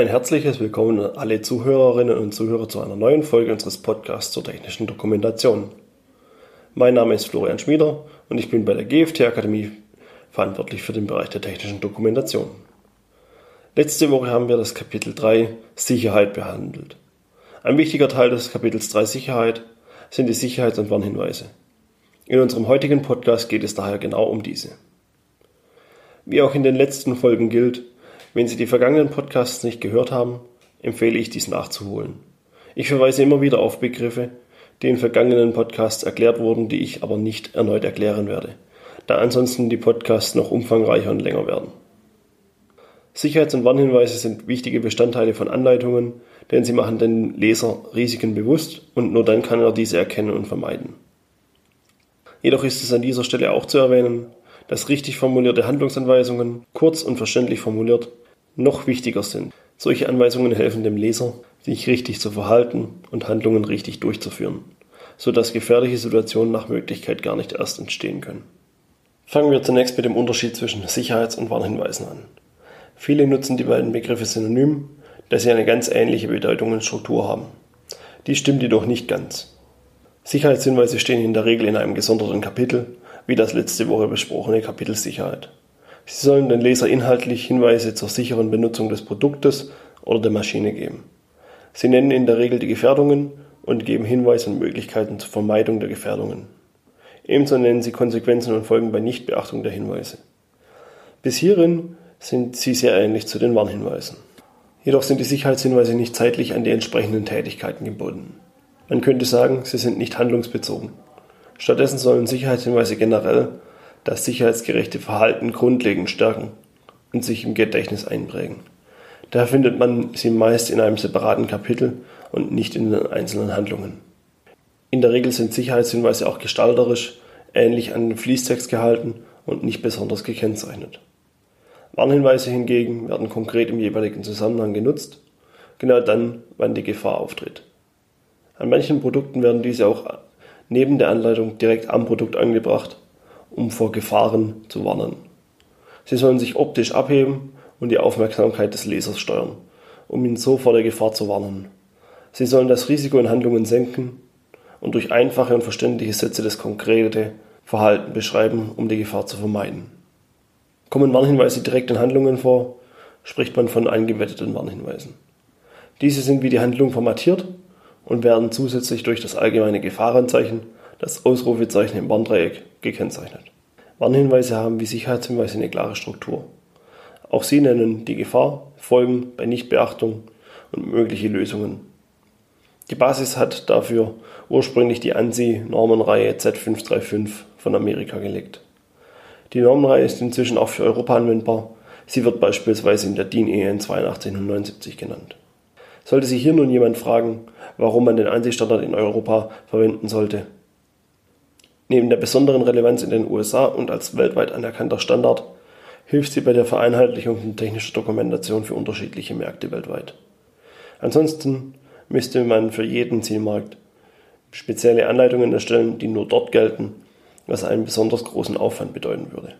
Ein herzliches Willkommen an alle Zuhörerinnen und Zuhörer zu einer neuen Folge unseres Podcasts zur technischen Dokumentation. Mein Name ist Florian Schmieder und ich bin bei der GFT Akademie verantwortlich für den Bereich der technischen Dokumentation. Letzte Woche haben wir das Kapitel 3 Sicherheit behandelt. Ein wichtiger Teil des Kapitels 3 Sicherheit sind die Sicherheits- und Warnhinweise. In unserem heutigen Podcast geht es daher genau um diese. Wie auch in den letzten Folgen gilt, wenn Sie die vergangenen Podcasts nicht gehört haben, empfehle ich dies nachzuholen. Ich verweise immer wieder auf Begriffe, die in vergangenen Podcasts erklärt wurden, die ich aber nicht erneut erklären werde, da ansonsten die Podcasts noch umfangreicher und länger werden. Sicherheits- und Warnhinweise sind wichtige Bestandteile von Anleitungen, denn sie machen den Leser Risiken bewusst und nur dann kann er diese erkennen und vermeiden. Jedoch ist es an dieser Stelle auch zu erwähnen, dass richtig formulierte Handlungsanweisungen, kurz und verständlich formuliert, noch wichtiger sind. Solche Anweisungen helfen dem Leser, sich richtig zu verhalten und Handlungen richtig durchzuführen, sodass gefährliche Situationen nach Möglichkeit gar nicht erst entstehen können. Fangen wir zunächst mit dem Unterschied zwischen Sicherheits- und Warnhinweisen an. Viele nutzen die beiden Begriffe synonym, da sie eine ganz ähnliche Bedeutung und Struktur haben. Dies stimmt jedoch nicht ganz. Sicherheitshinweise stehen in der Regel in einem gesonderten Kapitel wie das letzte Woche besprochene Kapitel Sicherheit. Sie sollen den Leser inhaltlich Hinweise zur sicheren Benutzung des Produktes oder der Maschine geben. Sie nennen in der Regel die Gefährdungen und geben Hinweise und Möglichkeiten zur Vermeidung der Gefährdungen. Ebenso nennen sie Konsequenzen und Folgen bei Nichtbeachtung der Hinweise. Bis hierin sind sie sehr ähnlich zu den Warnhinweisen. Jedoch sind die Sicherheitshinweise nicht zeitlich an die entsprechenden Tätigkeiten gebunden. Man könnte sagen, sie sind nicht handlungsbezogen. Stattdessen sollen Sicherheitshinweise generell das sicherheitsgerechte Verhalten grundlegend stärken und sich im Gedächtnis einprägen. Daher findet man sie meist in einem separaten Kapitel und nicht in den einzelnen Handlungen. In der Regel sind Sicherheitshinweise auch gestalterisch ähnlich an den Fließtext gehalten und nicht besonders gekennzeichnet. Warnhinweise hingegen werden konkret im jeweiligen Zusammenhang genutzt, genau dann, wann die Gefahr auftritt. An manchen Produkten werden diese auch neben der Anleitung direkt am Produkt angebracht, um vor Gefahren zu warnen. Sie sollen sich optisch abheben und die Aufmerksamkeit des Lesers steuern, um ihn so vor der Gefahr zu warnen. Sie sollen das Risiko in Handlungen senken und durch einfache und verständliche Sätze das konkrete Verhalten beschreiben, um die Gefahr zu vermeiden. Kommen Warnhinweise direkt in Handlungen vor, spricht man von eingebetteten Warnhinweisen. Diese sind wie die Handlung formatiert und werden zusätzlich durch das allgemeine Gefahrenzeichen, das Ausrufezeichen im Warndreieck, gekennzeichnet. Warnhinweise haben wie Sicherheitshinweise eine klare Struktur. Auch sie nennen die Gefahr, Folgen bei Nichtbeachtung und mögliche Lösungen. Die Basis hat dafür ursprünglich die ANSI-Normenreihe Z535 von Amerika gelegt. Die Normenreihe ist inzwischen auch für Europa anwendbar. Sie wird beispielsweise in der DIN EN 8279 genannt. Sollte sich hier nun jemand fragen, warum man den ANSI-Standard in Europa verwenden sollte. Neben der besonderen Relevanz in den USA und als weltweit anerkannter Standard hilft sie bei der Vereinheitlichung technischer Dokumentation für unterschiedliche Märkte weltweit. Ansonsten müsste man für jeden Zielmarkt spezielle Anleitungen erstellen, die nur dort gelten, was einen besonders großen Aufwand bedeuten würde.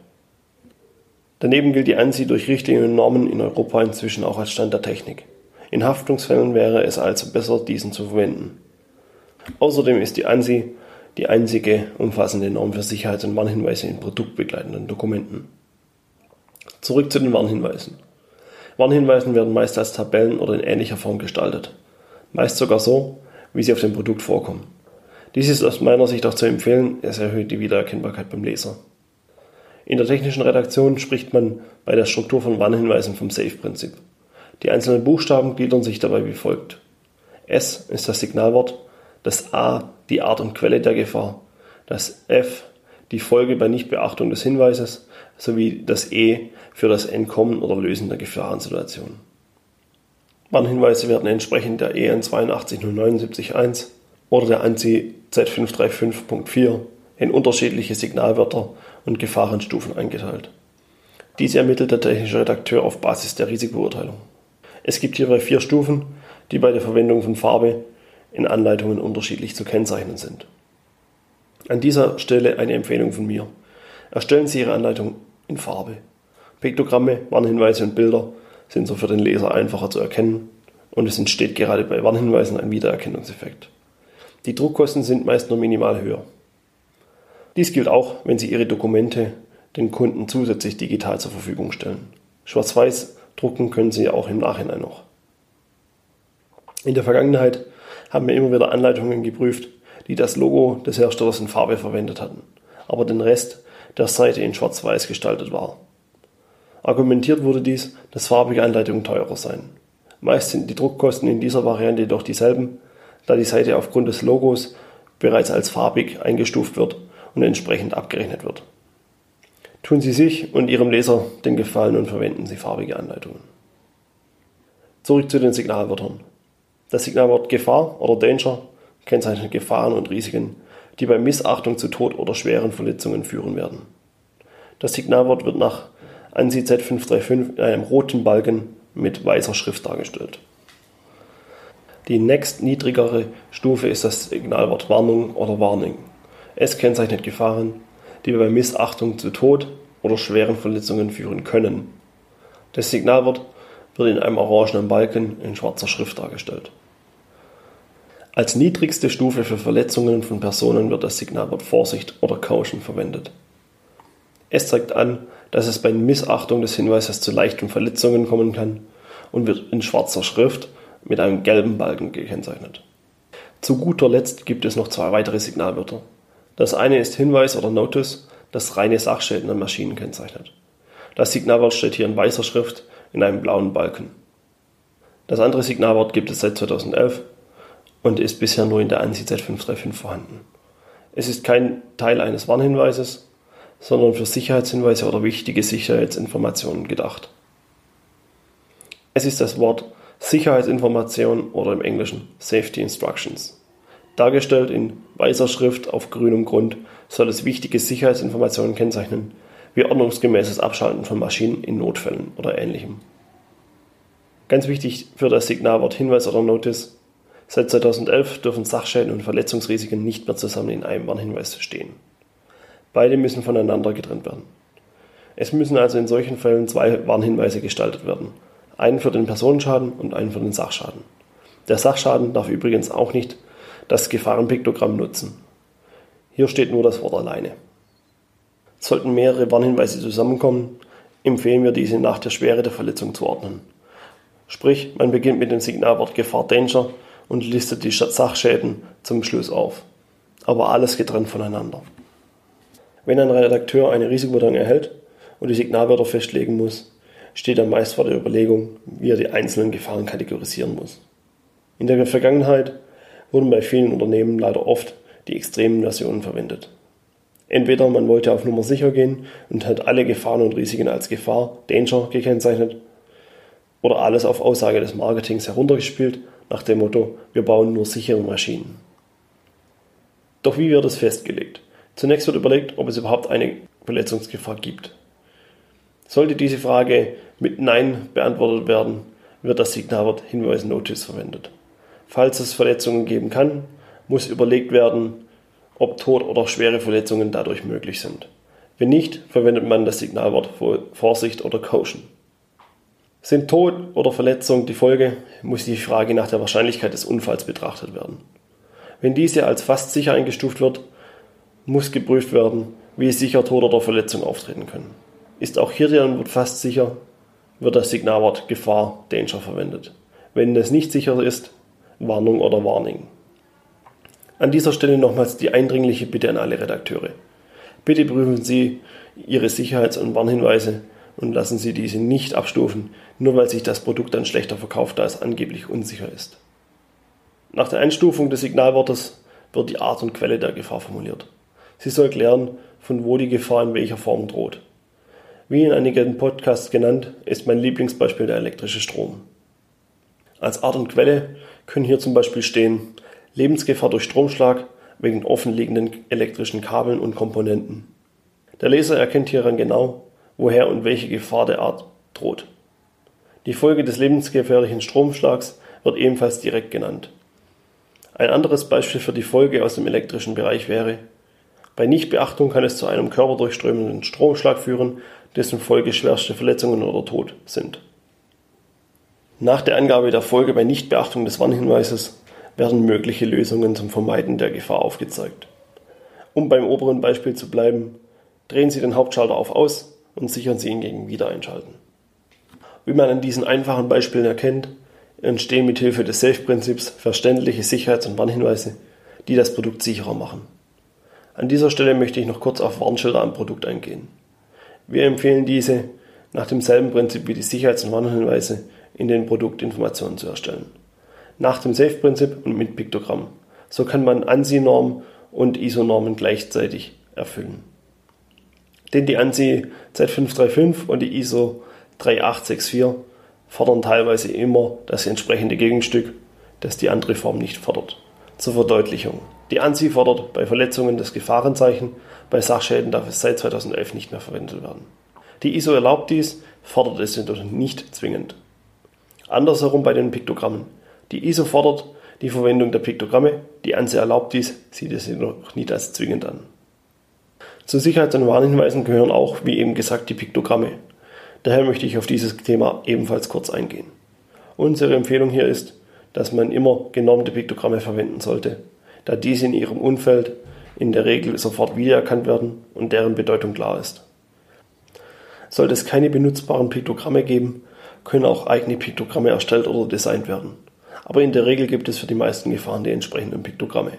Daneben gilt die ANSI durch Richtlinien und Normen in Europa inzwischen auch als Stand der Technik. In Haftungsfällen wäre es also besser, diesen zu verwenden. Außerdem ist die ANSI die einzige umfassende Norm für Sicherheits- und Warnhinweise in produktbegleitenden Dokumenten. Zurück zu den Warnhinweisen. Warnhinweisen werden meist als Tabellen oder in ähnlicher Form gestaltet. Meist sogar so, wie sie auf dem Produkt vorkommen. Dies ist aus meiner Sicht auch zu empfehlen, es erhöht die Wiedererkennbarkeit beim Leser. In der technischen Redaktion spricht man bei der Struktur von Warnhinweisen vom Safe-Prinzip. Die einzelnen Buchstaben gliedern sich dabei wie folgt. S ist das Signalwort, das A die Art und Quelle der Gefahr, das F die Folge bei Nichtbeachtung des Hinweises sowie das E für das Entkommen oder Lösen der Gefahrensituation. Warnhinweise werden entsprechend der EN 82079.1 oder der ANSI Z535.4 in unterschiedliche Signalwörter und Gefahrenstufen eingeteilt. Diese ermittelt der technische Redakteur auf Basis der Risikobeurteilung. Es gibt hierbei vier Stufen, die bei der Verwendung von Farbe in Anleitungen unterschiedlich zu kennzeichnen sind. An dieser Stelle eine Empfehlung von mir. Erstellen Sie Ihre Anleitung in Farbe. Piktogramme, Warnhinweise und Bilder sind so für den Leser einfacher zu erkennen und es entsteht gerade bei Warnhinweisen ein Wiedererkennungseffekt. Die Druckkosten sind meist nur minimal höher. Dies gilt auch, wenn Sie Ihre Dokumente den Kunden zusätzlich digital zur Verfügung stellen. Schwarz-Weiß drucken können Sie auch im Nachhinein noch. In der Vergangenheit haben wir immer wieder Anleitungen geprüft, die das Logo des Herstellers in Farbe verwendet hatten, aber den Rest der Seite in Schwarz-Weiß gestaltet war. Argumentiert wurde dies, dass farbige Anleitungen teurer seien. Meist sind die Druckkosten in dieser Variante jedoch dieselben, da die Seite aufgrund des Logos bereits als farbig eingestuft wird und entsprechend abgerechnet wird. Tun Sie sich und Ihrem Leser den Gefallen und verwenden Sie farbige Anleitungen. Zurück zu den Signalwörtern. Das Signalwort Gefahr oder Danger kennzeichnet Gefahren und Risiken, die bei Missachtung zu Tod oder schweren Verletzungen führen werden. Das Signalwort wird nach ANSI Z535 in einem roten Balken mit weißer Schrift dargestellt. Die nächstniedrigere Stufe ist das Signalwort Warnung oder Warning. Es kennzeichnet Gefahren, die bei Missachtung zu Tod oder schweren Verletzungen führen können. Das Signalwort wird in einem orangenen Balken in schwarzer Schrift dargestellt. Als niedrigste Stufe für Verletzungen von Personen wird das Signalwort Vorsicht oder Caution verwendet. Es zeigt an, dass es bei Missachtung des Hinweises zu leichten Verletzungen kommen kann und wird in schwarzer Schrift mit einem gelben Balken gekennzeichnet. Zu guter Letzt gibt es noch zwei weitere Signalwörter. Das eine ist Hinweis oder Notice, das reine Sachschäden an Maschinen kennzeichnet. Das Signalwort steht hier in weißer Schrift in einem blauen Balken. Das andere Signalwort gibt es seit 2011 und ist bisher nur in der ANSI Z535 vorhanden. Es ist kein Teil eines Warnhinweises, sondern für Sicherheitshinweise oder wichtige Sicherheitsinformationen gedacht. Es ist das Wort Sicherheitsinformation oder im Englischen Safety Instructions. Dargestellt in weißer Schrift auf grünem Grund soll es wichtige Sicherheitsinformationen kennzeichnen, wie ordnungsgemäßes Abschalten von Maschinen in Notfällen oder ähnlichem. Ganz wichtig für das Signalwort Hinweis oder Notice. Seit 2011 dürfen Sachschäden und Verletzungsrisiken nicht mehr zusammen in einem Warnhinweis stehen. Beide müssen voneinander getrennt werden. Es müssen also in solchen Fällen zwei Warnhinweise gestaltet werden. Einen für den Personenschaden und einen für den Sachschaden. Der Sachschaden darf übrigens auch nicht das Gefahrenpiktogramm nutzen. Hier steht nur das Wort alleine. Sollten mehrere Warnhinweise zusammenkommen, empfehlen wir diese nach der Schwere der Verletzung zu ordnen. Sprich, man beginnt mit dem Signalwort Gefahr Danger und listet die Sachschäden zum Schluss auf. Aber alles getrennt voneinander. Wenn ein Redakteur eine Risikobewertung erhält und die Signalwörter festlegen muss, steht er meist vor der Überlegung, wie er die einzelnen Gefahren kategorisieren muss. In der Vergangenheit wurden bei vielen Unternehmen leider oft die extremen Versionen verwendet. Entweder man wollte auf Nummer sicher gehen und hat alle Gefahren und Risiken als Gefahr, Danger gekennzeichnet, oder alles auf Aussage des Marketings heruntergespielt, nach dem Motto, wir bauen nur sichere Maschinen. Doch wie wird es festgelegt? Zunächst wird überlegt, ob es überhaupt eine Verletzungsgefahr gibt. Sollte diese Frage mit Nein beantwortet werden, wird das Signalwort Hinweis Notice verwendet. Falls es Verletzungen geben kann, muss überlegt werden, ob Tod oder schwere Verletzungen dadurch möglich sind. Wenn nicht, verwendet man das Signalwort Vorsicht oder Caution. Sind Tod oder Verletzung die Folge, muss die Frage nach der Wahrscheinlichkeit des Unfalls betrachtet werden. Wenn diese als fast sicher eingestuft wird, muss geprüft werden, wie sicher Tod oder Verletzung auftreten können. Ist auch hier die Antwort fast sicher, wird das Signalwort Gefahr, Danger verwendet. Wenn es nicht sicher ist, Warnung oder Warning. An dieser Stelle nochmals die eindringliche Bitte an alle Redakteure. Bitte prüfen Sie Ihre Sicherheits- und Warnhinweise und lassen Sie diese nicht abstufen, nur weil sich das Produkt dann schlechter verkauft, da es angeblich unsicher ist. Nach der Einstufung des Signalwortes wird die Art und Quelle der Gefahr formuliert. Sie soll klären, von wo die Gefahr in welcher Form droht. Wie in einigen Podcasts genannt, ist mein Lieblingsbeispiel der elektrische Strom. Als Art und Quelle können hier zum Beispiel stehen Lebensgefahr durch Stromschlag wegen offenliegenden elektrischen Kabeln und Komponenten. Der Leser erkennt hieran genau, woher und welche Gefahr der Art droht. Die Folge des lebensgefährlichen Stromschlags wird ebenfalls direkt genannt. Ein anderes Beispiel für die Folge aus dem elektrischen Bereich wäre bei Nichtbeachtung kann es zu einem körperdurchströmenden Stromschlag führen, dessen Folge schwerste Verletzungen oder Tod sind. Nach der Angabe der Folge bei Nichtbeachtung des Warnhinweises werden mögliche Lösungen zum Vermeiden der Gefahr aufgezeigt. Um beim oberen Beispiel zu bleiben, drehen Sie den Hauptschalter auf Aus und sichern Sie ihn gegen Wiedereinschalten. Wie man an diesen einfachen Beispielen erkennt, entstehen mit Hilfe des Safe-Prinzips verständliche Sicherheits- und Warnhinweise, die das Produkt sicherer machen. An dieser Stelle möchte ich noch kurz auf Warnschilder am Produkt eingehen. Wir empfehlen diese nach demselben Prinzip wie die Sicherheits- und Warnhinweise in den Produktinformationen zu erstellen. Nach dem Safe-Prinzip und mit Piktogramm. So kann man ANSI-Norm und ISO-Normen gleichzeitig erfüllen. Denn die ANSI Z535 und die ISO 3864 fordern teilweise immer das entsprechende Gegenstück, das die andere Form nicht fordert. Zur Verdeutlichung. Die ANSI fordert bei Verletzungen das Gefahrenzeichen, bei Sachschäden darf es seit 2011 nicht mehr verwendet werden. Die ISO erlaubt dies, fordert es jedoch nicht zwingend. Andersherum bei den Piktogrammen. Die ISO fordert die Verwendung der Piktogramme, die ANSI erlaubt dies, sieht es jedoch nicht als zwingend an. Zu Sicherheits- und Warnhinweisen gehören auch, wie eben gesagt, die Piktogramme. Daher möchte ich auf dieses Thema ebenfalls kurz eingehen. Unsere Empfehlung hier ist, dass man immer genormte Piktogramme verwenden sollte, da diese in ihrem Umfeld in der Regel sofort wiedererkannt werden und deren Bedeutung klar ist. Sollte es keine benutzbaren Piktogramme geben, können auch eigene Piktogramme erstellt oder designt werden. Aber in der Regel gibt es für die meisten Gefahren die entsprechenden Piktogramme.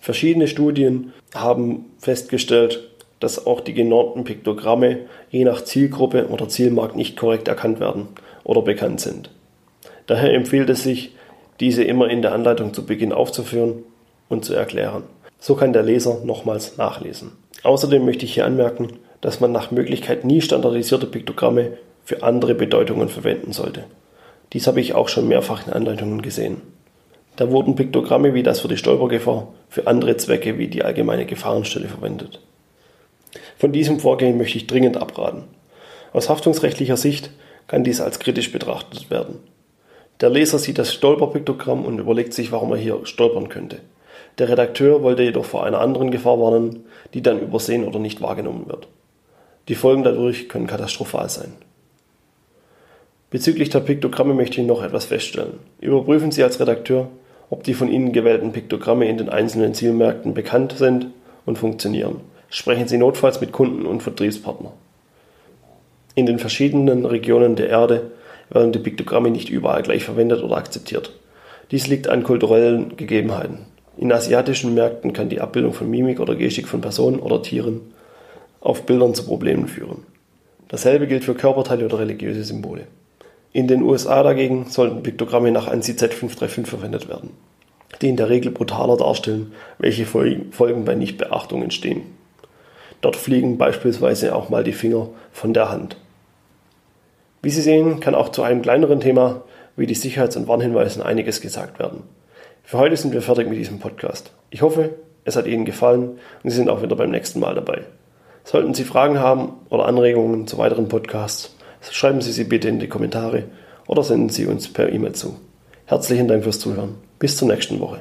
Verschiedene Studien haben festgestellt, dass auch die genormten Piktogramme je nach Zielgruppe oder Zielmarkt nicht korrekt erkannt werden oder bekannt sind. Daher empfiehlt es sich, diese immer in der Anleitung zu Beginn aufzuführen und zu erklären. So kann der Leser nochmals nachlesen. Außerdem möchte ich hier anmerken, dass man nach Möglichkeit nie standardisierte Piktogramme für andere Bedeutungen verwenden sollte. Dies habe ich auch schon mehrfach in Anleitungen gesehen. Da wurden Piktogramme wie das für die Stolpergefahr für andere Zwecke wie die allgemeine Gefahrenstelle verwendet. Von diesem Vorgehen möchte ich dringend abraten. Aus haftungsrechtlicher Sicht kann dies als kritisch betrachtet werden. Der Leser sieht das Stolperpiktogramm und überlegt sich, warum er hier stolpern könnte. Der Redakteur wollte jedoch vor einer anderen Gefahr warnen, die dann übersehen oder nicht wahrgenommen wird. Die Folgen dadurch können katastrophal sein. Bezüglich der Piktogramme möchte ich noch etwas feststellen. Überprüfen Sie als Redakteur, ob die von Ihnen gewählten Piktogramme in den einzelnen Zielmärkten bekannt sind und funktionieren. Sprechen Sie notfalls mit Kunden und Vertriebspartnern. In den verschiedenen Regionen der Erde werden die Piktogramme nicht überall gleich verwendet oder akzeptiert. Dies liegt an kulturellen Gegebenheiten. In asiatischen Märkten kann die Abbildung von Mimik oder Gestik von Personen oder Tieren auf Bildern zu Problemen führen. Dasselbe gilt für Körperteile oder religiöse Symbole. In den USA dagegen sollten Piktogramme nach ANSI Z535 verwendet werden, die in der Regel brutaler darstellen, welche Folgen bei Nichtbeachtung entstehen. Dort fliegen beispielsweise auch mal die Finger von der Hand. Wie Sie sehen, kann auch zu einem kleineren Thema wie die Sicherheits- und Warnhinweisen einiges gesagt werden. Für heute sind wir fertig mit diesem Podcast. Ich hoffe, es hat Ihnen gefallen und Sie sind auch wieder beim nächsten Mal dabei. Sollten Sie Fragen haben oder Anregungen zu weiteren Podcasts, schreiben Sie sie bitte in die Kommentare oder senden Sie uns per E-Mail zu. Herzlichen Dank fürs Zuhören. Bis zur nächsten Woche.